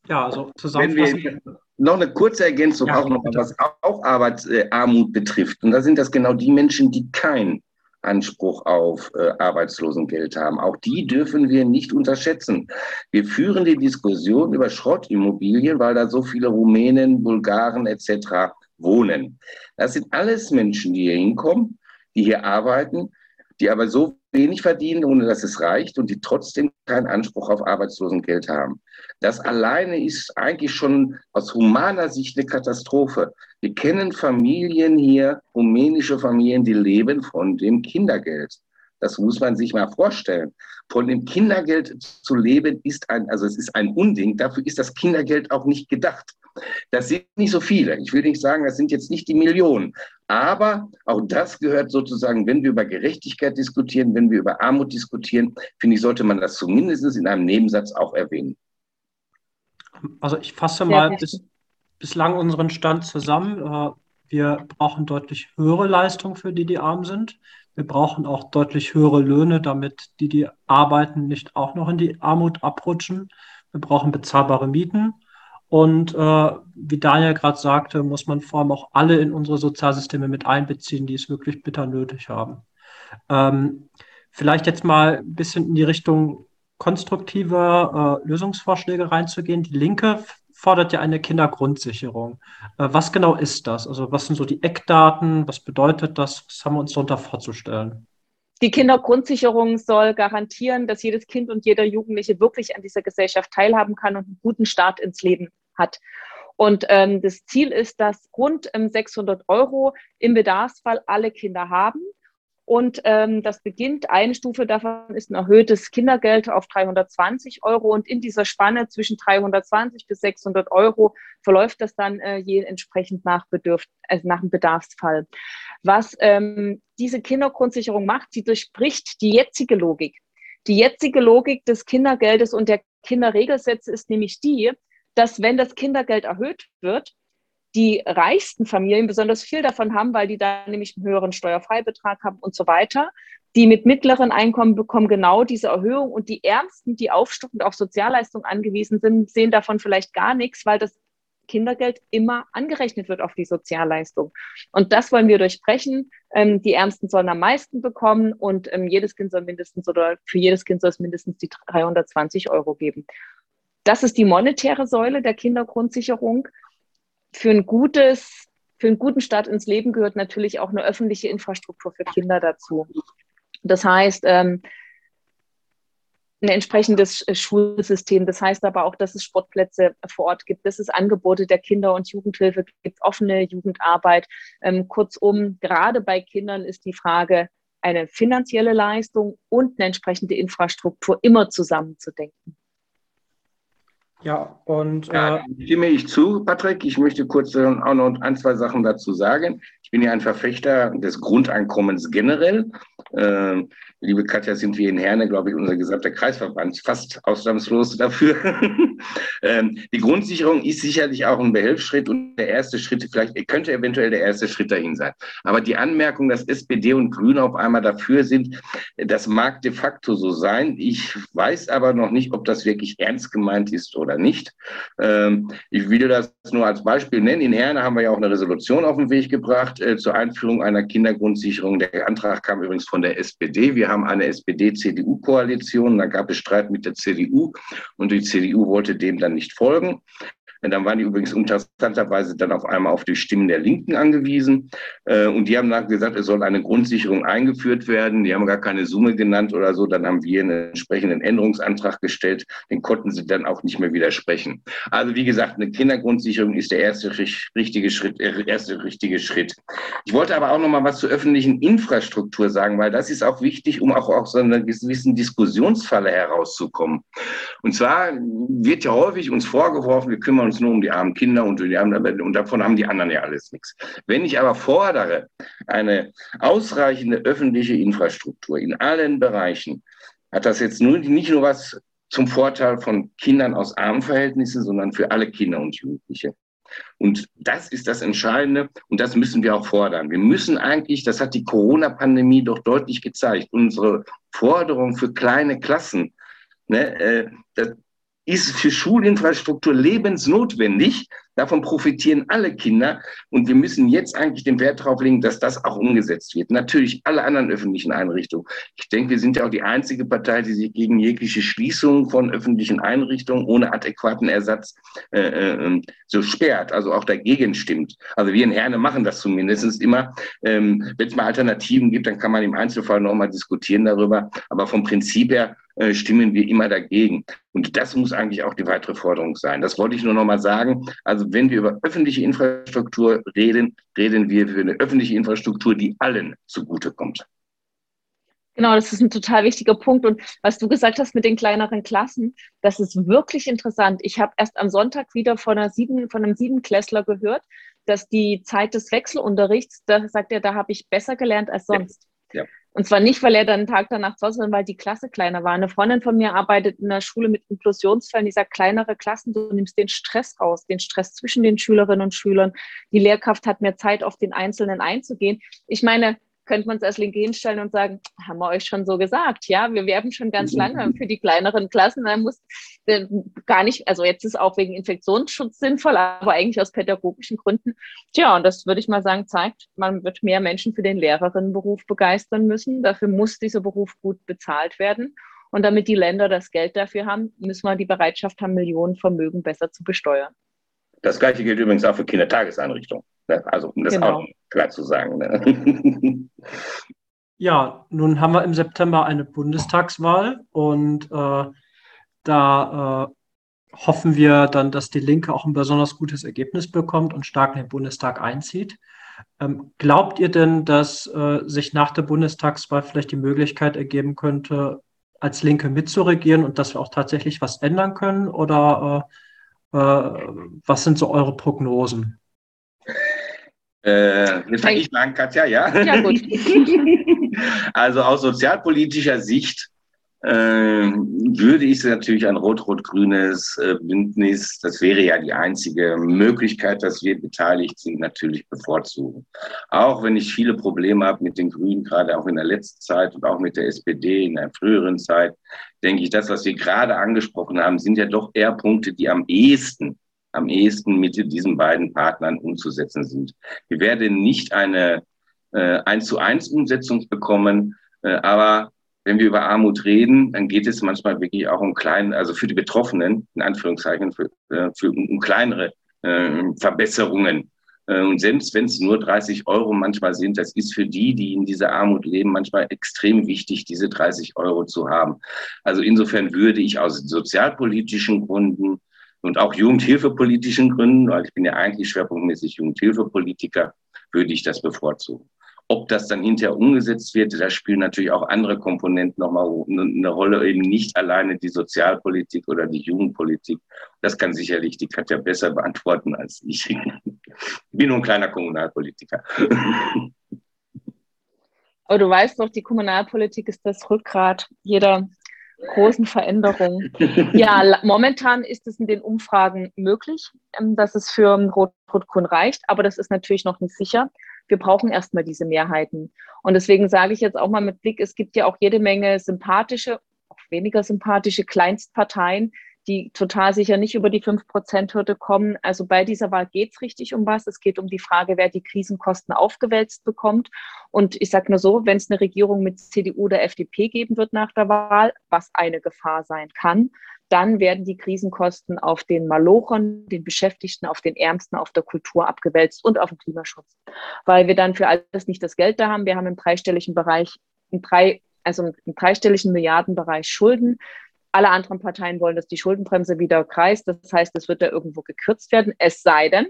[SPEAKER 4] Ja, also zusammenfassend noch eine kurze Ergänzung ja, auch noch, was auch Arbeitsarmut betrifft. Und da sind das genau die Menschen, die keinen Anspruch auf äh, Arbeitslosengeld haben. Auch die dürfen wir nicht unterschätzen. Wir führen die Diskussion über Schrottimmobilien, weil da so viele Rumänen, Bulgaren etc. wohnen. Das sind alles Menschen, die hier hinkommen, die hier arbeiten, die aber so wenig verdienen, ohne dass es reicht und die trotzdem keinen Anspruch auf Arbeitslosengeld haben. Das alleine ist eigentlich schon aus humaner Sicht eine Katastrophe. Wir kennen Familien hier, rumänische Familien, die leben von dem Kindergeld. Das muss man sich mal vorstellen. Von dem Kindergeld zu leben ist ein, also es ist ein Unding. Dafür ist das Kindergeld auch nicht gedacht. Das sind nicht so viele. Ich will nicht sagen, das sind jetzt nicht die Millionen. Aber auch das gehört sozusagen, wenn wir über Gerechtigkeit diskutieren, wenn wir über Armut diskutieren, finde ich, sollte man das zumindest in einem Nebensatz auch erwähnen.
[SPEAKER 2] Also ich fasse mal, bis, bislang unseren Stand zusammen. Äh, wir brauchen deutlich höhere Leistung für die, die arm sind. Wir brauchen auch deutlich höhere Löhne, damit die, die arbeiten, nicht auch noch in die Armut abrutschen. Wir brauchen bezahlbare Mieten. Und äh, wie Daniel gerade sagte, muss man vor allem auch alle in unsere Sozialsysteme mit einbeziehen, die es wirklich bitter nötig haben. Ähm, vielleicht jetzt mal ein bisschen in die Richtung konstruktive äh, Lösungsvorschläge reinzugehen. Die Linke fordert ja eine Kindergrundsicherung. Äh, was genau ist das? Also was sind so die Eckdaten? Was bedeutet das? Was haben wir uns darunter vorzustellen?
[SPEAKER 3] Die Kindergrundsicherung soll garantieren, dass jedes Kind und jeder Jugendliche wirklich an dieser Gesellschaft teilhaben kann und einen guten Start ins Leben hat. Und ähm, das Ziel ist, dass rund ähm, 600 Euro im Bedarfsfall alle Kinder haben. Und ähm, das beginnt, eine Stufe davon ist ein erhöhtes Kindergeld auf 320 Euro. Und in dieser Spanne zwischen 320 bis 600 Euro verläuft das dann äh, je entsprechend nach, Bedürf also nach dem Bedarfsfall. Was ähm, diese Kindergrundsicherung macht, sie durchbricht die jetzige Logik. Die jetzige Logik des Kindergeldes und der Kinderregelsätze ist nämlich die, dass wenn das Kindergeld erhöht wird, die reichsten Familien besonders viel davon haben, weil die da nämlich einen höheren Steuerfreibetrag haben und so weiter. Die mit mittleren Einkommen bekommen genau diese Erhöhung und die Ärmsten, die aufstockend auf Sozialleistungen angewiesen sind, sehen davon vielleicht gar nichts, weil das Kindergeld immer angerechnet wird auf die Sozialleistung. Und das wollen wir durchbrechen. Ähm, die Ärmsten sollen am meisten bekommen und ähm, jedes Kind soll mindestens oder für jedes Kind soll es mindestens die 320 Euro geben. Das ist die monetäre Säule der Kindergrundsicherung. Für ein gutes, für einen guten Start ins Leben gehört natürlich auch eine öffentliche Infrastruktur für Kinder dazu. Das heißt, ähm, ein entsprechendes Schulsystem. Das heißt aber auch, dass es Sportplätze vor Ort gibt, dass es Angebote der Kinder- und Jugendhilfe gibt, offene Jugendarbeit. Ähm, kurzum, gerade bei Kindern ist die Frage, eine finanzielle Leistung und eine entsprechende Infrastruktur immer zusammenzudenken.
[SPEAKER 4] Ja, und. Ja, äh, stimme ich zu, Patrick. Ich möchte kurz äh, auch noch ein, zwei Sachen dazu sagen. Ich bin ja ein Verfechter des Grundeinkommens generell. Äh, liebe Katja, sind wir in Herne, glaube ich, unser gesamter Kreisverband fast ausnahmslos dafür. ähm, die Grundsicherung ist sicherlich auch ein Behelfsschritt und der erste Schritt, vielleicht könnte eventuell der erste Schritt dahin sein. Aber die Anmerkung, dass SPD und Grüne auf einmal dafür sind, das mag de facto so sein. Ich weiß aber noch nicht, ob das wirklich ernst gemeint ist oder nicht. Ähm, ich will das nur als Beispiel nennen. In Herne haben wir ja auch eine Resolution auf den Weg gebracht äh, zur Einführung einer Kindergrundsicherung. Der Antrag kam übrigens von der SPD. Wir haben eine SPD-CDU-Koalition. Da gab es Streit mit der CDU und die CDU wollte dem dann nicht folgen. Dann waren die übrigens interessanterweise dann auf einmal auf die Stimmen der Linken angewiesen. Äh, und die haben dann gesagt, es soll eine Grundsicherung eingeführt werden. Die haben gar keine Summe genannt oder so. Dann haben wir einen entsprechenden Änderungsantrag gestellt. Den konnten sie dann auch nicht mehr widersprechen. Also wie gesagt, eine Kindergrundsicherung ist der erste richtige Schritt, äh, erste richtige Schritt. Ich wollte aber auch noch mal was zur öffentlichen Infrastruktur sagen, weil das ist auch wichtig, um auch aus so einer gewissen Diskussionsfalle herauszukommen. Und zwar wird ja häufig uns vorgeworfen, wir kümmern uns nur um die armen Kinder und, die armen, und davon haben die anderen ja alles nichts. Wenn ich aber fordere, eine ausreichende öffentliche Infrastruktur in allen Bereichen, hat das jetzt nur, nicht nur was zum Vorteil von Kindern aus armen Verhältnissen, sondern für alle Kinder und Jugendliche. Und das ist das Entscheidende und das müssen wir auch fordern. Wir müssen eigentlich, das hat die Corona-Pandemie doch deutlich gezeigt, unsere Forderung für kleine Klassen, ne, äh, das, ist für Schulinfrastruktur lebensnotwendig. Davon profitieren alle Kinder. Und wir müssen jetzt eigentlich den Wert darauf legen, dass das auch umgesetzt wird. Natürlich alle anderen öffentlichen Einrichtungen. Ich denke, wir sind ja auch die einzige Partei, die sich gegen jegliche Schließung von öffentlichen Einrichtungen ohne adäquaten Ersatz äh, äh, so sperrt, also auch dagegen stimmt. Also wir in Herne machen das zumindest immer. Ähm, Wenn es mal Alternativen gibt, dann kann man im Einzelfall nochmal diskutieren darüber. Aber vom Prinzip her äh, stimmen wir immer dagegen. Und das muss eigentlich auch die weitere Forderung sein. Das wollte ich nur noch mal sagen. Also wenn wir über öffentliche Infrastruktur reden, reden wir für eine öffentliche Infrastruktur, die allen zugutekommt.
[SPEAKER 3] Genau, das ist ein total wichtiger Punkt. Und was du gesagt hast mit den kleineren Klassen, das ist wirklich interessant. Ich habe erst am Sonntag wieder von, einer sieben, von einem Siebenklässler gehört, dass die Zeit des Wechselunterrichts, da sagt er, da habe ich besser gelernt als sonst. Ja. Und zwar nicht, weil er dann einen Tag danach zu Hause, sondern weil die Klasse kleiner war. Eine Freundin von mir arbeitet in einer Schule mit Inklusionsfällen, die sagt, kleinere Klassen, du nimmst den Stress raus, den Stress zwischen den Schülerinnen und Schülern. Die Lehrkraft hat mehr Zeit, auf den Einzelnen einzugehen. Ich meine, könnte man es als Linke hinstellen und sagen, haben wir euch schon so gesagt, ja, wir werben schon ganz lange für die kleineren Klassen, dann muss äh, gar nicht, also jetzt ist auch wegen Infektionsschutz sinnvoll, aber eigentlich aus pädagogischen Gründen. Tja, und das würde ich mal sagen, zeigt, man wird mehr Menschen für den Lehrerinnenberuf begeistern müssen. Dafür muss dieser Beruf gut bezahlt werden. Und damit die Länder das Geld dafür haben, müssen wir die Bereitschaft haben, Millionen Vermögen besser zu besteuern.
[SPEAKER 4] Das gleiche gilt übrigens auch für Kindertageseinrichtungen. Ne? Also um das genau. auch klar zu sagen. Ne?
[SPEAKER 2] Ja, nun haben wir im September eine Bundestagswahl und äh, da äh, hoffen wir dann, dass die Linke auch ein besonders gutes Ergebnis bekommt und stark in den Bundestag einzieht. Ähm, glaubt ihr denn, dass äh, sich nach der Bundestagswahl vielleicht die Möglichkeit ergeben könnte, als Linke mitzuregieren und dass wir auch tatsächlich was ändern können? Oder äh, äh, was sind so eure Prognosen?
[SPEAKER 4] Äh, jetzt fange ich mal an, Katja, ja? Ja, gut. also aus sozialpolitischer Sicht würde ich natürlich ein rot-rot-grünes äh, Bündnis, das wäre ja die einzige Möglichkeit, dass wir beteiligt sind, natürlich bevorzugen. Auch wenn ich viele Probleme habe mit den Grünen, gerade auch in der letzten Zeit und auch mit der SPD in der früheren Zeit, denke ich, das, was wir gerade angesprochen haben, sind ja doch eher Punkte, die am ehesten am ehesten mit diesen beiden Partnern umzusetzen sind. Wir werden nicht eine äh, eins äh, zu eins Umsetzung bekommen, äh, aber wenn wir über Armut reden, dann geht es manchmal wirklich auch um kleine, also für die Betroffenen, in Anführungszeichen, für, äh, für um kleinere äh, Verbesserungen. Und selbst wenn es nur 30 Euro manchmal sind, das ist für die, die in dieser Armut leben, manchmal extrem wichtig, diese 30 Euro zu haben. Also insofern würde ich aus sozialpolitischen Gründen und auch jugendhilfepolitischen Gründen, weil ich bin ja eigentlich schwerpunktmäßig Jugendhilfepolitiker, würde ich das bevorzugen. Ob das dann hinterher umgesetzt wird, da spielen natürlich auch andere Komponenten nochmal eine Rolle, eben nicht alleine die Sozialpolitik oder die Jugendpolitik. Das kann sicherlich die Katja besser beantworten als ich. Ich bin nur ein kleiner Kommunalpolitiker.
[SPEAKER 3] Aber du weißt doch, die Kommunalpolitik ist das Rückgrat jeder großen Veränderungen. Ja, momentan ist es in den Umfragen möglich, ähm, dass es für Rot-Rot-Grün reicht, aber das ist natürlich noch nicht sicher. Wir brauchen erstmal diese Mehrheiten. Und deswegen sage ich jetzt auch mal mit Blick, es gibt ja auch jede Menge sympathische, auch weniger sympathische Kleinstparteien, die total sicher nicht über die 5-Prozent-Hürde kommen. Also bei dieser Wahl geht es richtig um was. Es geht um die Frage, wer die Krisenkosten aufgewälzt bekommt. Und ich sage nur so, wenn es eine Regierung mit CDU oder FDP geben wird nach der Wahl, was eine Gefahr sein kann, dann werden die Krisenkosten auf den Malochern, den Beschäftigten, auf den Ärmsten, auf der Kultur abgewälzt und auf den Klimaschutz. Weil wir dann für alles nicht das Geld da haben. Wir haben im dreistelligen Bereich, im drei, also im dreistelligen Milliardenbereich Schulden. Alle anderen Parteien wollen, dass die Schuldenbremse wieder kreist. Das heißt, es wird da irgendwo gekürzt werden. Es sei denn,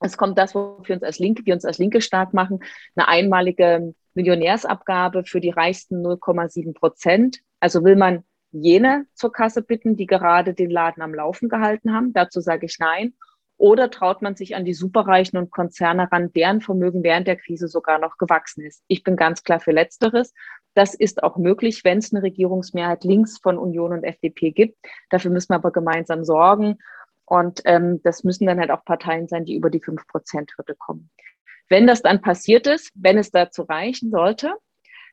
[SPEAKER 3] es kommt das, wofür wir uns als Linke, wir uns als Linke stark machen, eine einmalige Millionärsabgabe für die reichsten 0,7 Prozent. Also will man jene zur Kasse bitten, die gerade den Laden am Laufen gehalten haben. Dazu sage ich nein. Oder traut man sich an die Superreichen und Konzerne ran, deren Vermögen während der Krise sogar noch gewachsen ist? Ich bin ganz klar für Letzteres. Das ist auch möglich, wenn es eine Regierungsmehrheit links von Union und FDP gibt. Dafür müssen wir aber gemeinsam sorgen. Und ähm, das müssen dann halt auch Parteien sein, die über die 5-Prozent-Hürde kommen. Wenn das dann passiert ist, wenn es dazu reichen sollte,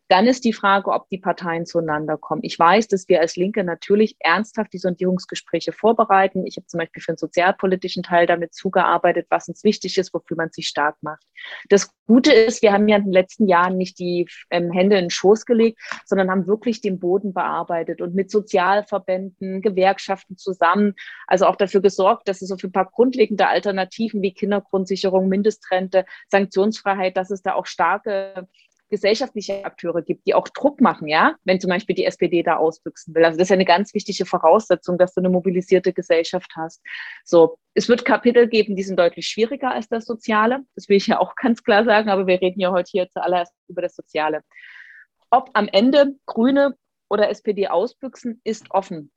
[SPEAKER 3] dann ist die Frage, ob die Parteien zueinander kommen. Ich weiß, dass wir als Linke natürlich ernsthaft die Sondierungsgespräche vorbereiten. Ich habe zum Beispiel für den sozialpolitischen Teil damit zugearbeitet, was uns wichtig ist, wofür man sich stark macht. Das Gute ist, wir haben ja in den letzten Jahren nicht die ähm, Hände in den Schoß gelegt, sondern haben wirklich den Boden bearbeitet und mit Sozialverbänden, Gewerkschaften zusammen, also auch dafür gesorgt, dass es so für ein paar grundlegende Alternativen wie Kindergrundsicherung, Mindestrente, Sanktionsfreiheit, dass es da auch starke gesellschaftliche Akteure gibt, die auch Druck machen, ja, wenn zum Beispiel die SPD da ausbüchsen will. Also das ist ja eine ganz wichtige Voraussetzung, dass du eine mobilisierte Gesellschaft hast. So, es wird Kapitel geben, die sind deutlich schwieriger als das Soziale. Das will ich ja auch ganz klar sagen, aber wir reden ja heute hier zuallererst über das Soziale. Ob am Ende Grüne oder SPD ausbüchsen, ist offen.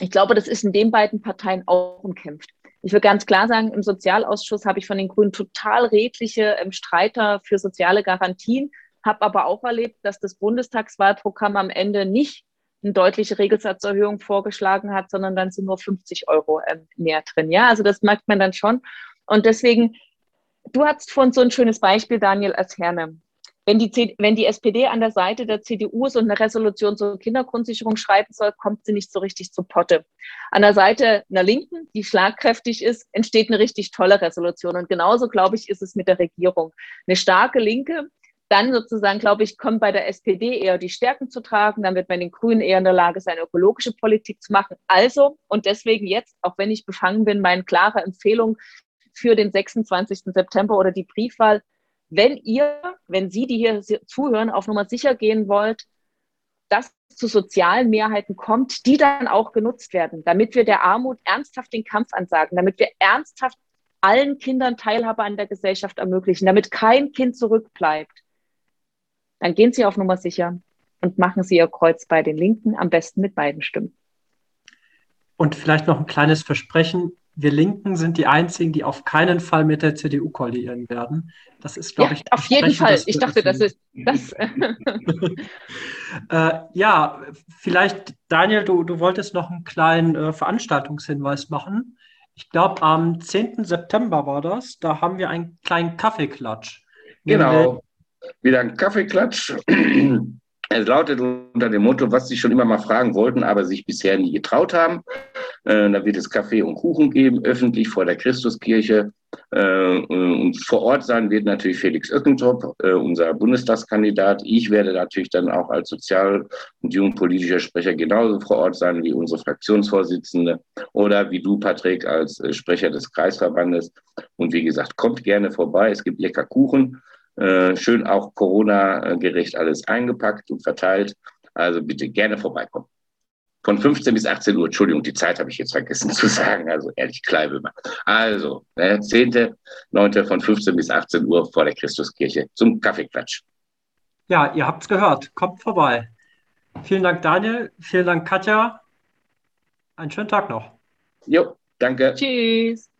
[SPEAKER 3] Ich glaube, das ist in den beiden Parteien auch umkämpft. Ich will ganz klar sagen, im Sozialausschuss habe ich von den Grünen total redliche ähm, Streiter für soziale Garantien habe aber auch erlebt, dass das Bundestagswahlprogramm am Ende nicht eine deutliche Regelsatzerhöhung vorgeschlagen hat, sondern dann sind nur 50 Euro ähm, mehr drin. Ja, also das merkt man dann schon. Und deswegen, du hast von so ein schönes Beispiel, Daniel, als Herne. Wenn die, wenn die SPD an der Seite der CDU so eine Resolution zur Kindergrundsicherung schreiben soll, kommt sie nicht so richtig zu Potte. An der Seite einer Linken, die schlagkräftig ist, entsteht eine richtig tolle Resolution. Und genauso, glaube ich, ist es mit der Regierung. Eine starke Linke, dann sozusagen, glaube ich, kommen bei der SPD eher die Stärken zu tragen. Dann wird man den Grünen eher in der Lage sein, ökologische Politik zu machen. Also, und deswegen jetzt, auch wenn ich befangen bin, meine klare Empfehlung für den 26. September oder die Briefwahl, wenn ihr, wenn Sie, die hier zuhören, auf Nummer sicher gehen wollt, dass es zu sozialen Mehrheiten kommt, die dann auch genutzt werden, damit wir der Armut ernsthaft den Kampf ansagen, damit wir ernsthaft allen Kindern Teilhabe an der Gesellschaft ermöglichen, damit kein Kind zurückbleibt, dann gehen Sie auf Nummer sicher und machen Sie Ihr Kreuz bei den Linken, am besten mit beiden Stimmen.
[SPEAKER 2] Und vielleicht noch ein kleines Versprechen wir Linken sind die einzigen, die auf keinen Fall mit der CDU koalieren werden. Das ist, glaube
[SPEAKER 3] ja, ich, auf jeden Fall. Ich dachte, das ist das.
[SPEAKER 2] äh, ja, vielleicht, Daniel, du, du wolltest noch einen kleinen äh, Veranstaltungshinweis machen. Ich glaube, am 10. September war das. Da haben wir einen kleinen Kaffeeklatsch.
[SPEAKER 4] Genau. Wieder ein Kaffeeklatsch. Es lautet unter dem Motto, was Sie schon immer mal fragen wollten, aber sich bisher nie getraut haben. Äh, da wird es Kaffee und Kuchen geben, öffentlich vor der Christuskirche. Äh, und vor Ort sein wird natürlich Felix Öckentrop, äh, unser Bundestagskandidat. Ich werde natürlich dann auch als sozial- und jugendpolitischer Sprecher genauso vor Ort sein wie unsere Fraktionsvorsitzende oder wie du, Patrick, als äh, Sprecher des Kreisverbandes. Und wie gesagt, kommt gerne vorbei. Es gibt lecker Kuchen. Äh, schön auch Corona-gerecht alles eingepackt und verteilt. Also bitte gerne vorbeikommen. Von 15 bis 18 Uhr, Entschuldigung, die Zeit habe ich jetzt vergessen zu sagen, also ehrlich Kleibömer. Also, ne, 10., 9. von 15 bis 18 Uhr vor der Christuskirche zum Kaffeeklatsch.
[SPEAKER 2] Ja, ihr habt es gehört, kommt vorbei. Vielen Dank, Daniel. Vielen Dank, Katja. Einen schönen Tag noch.
[SPEAKER 4] Jo, danke.
[SPEAKER 3] Tschüss.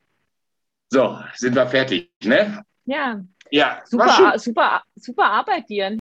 [SPEAKER 4] So, sind wir fertig, ne?
[SPEAKER 3] Ja.
[SPEAKER 4] Ja,
[SPEAKER 3] super, super, super Arbeit dir.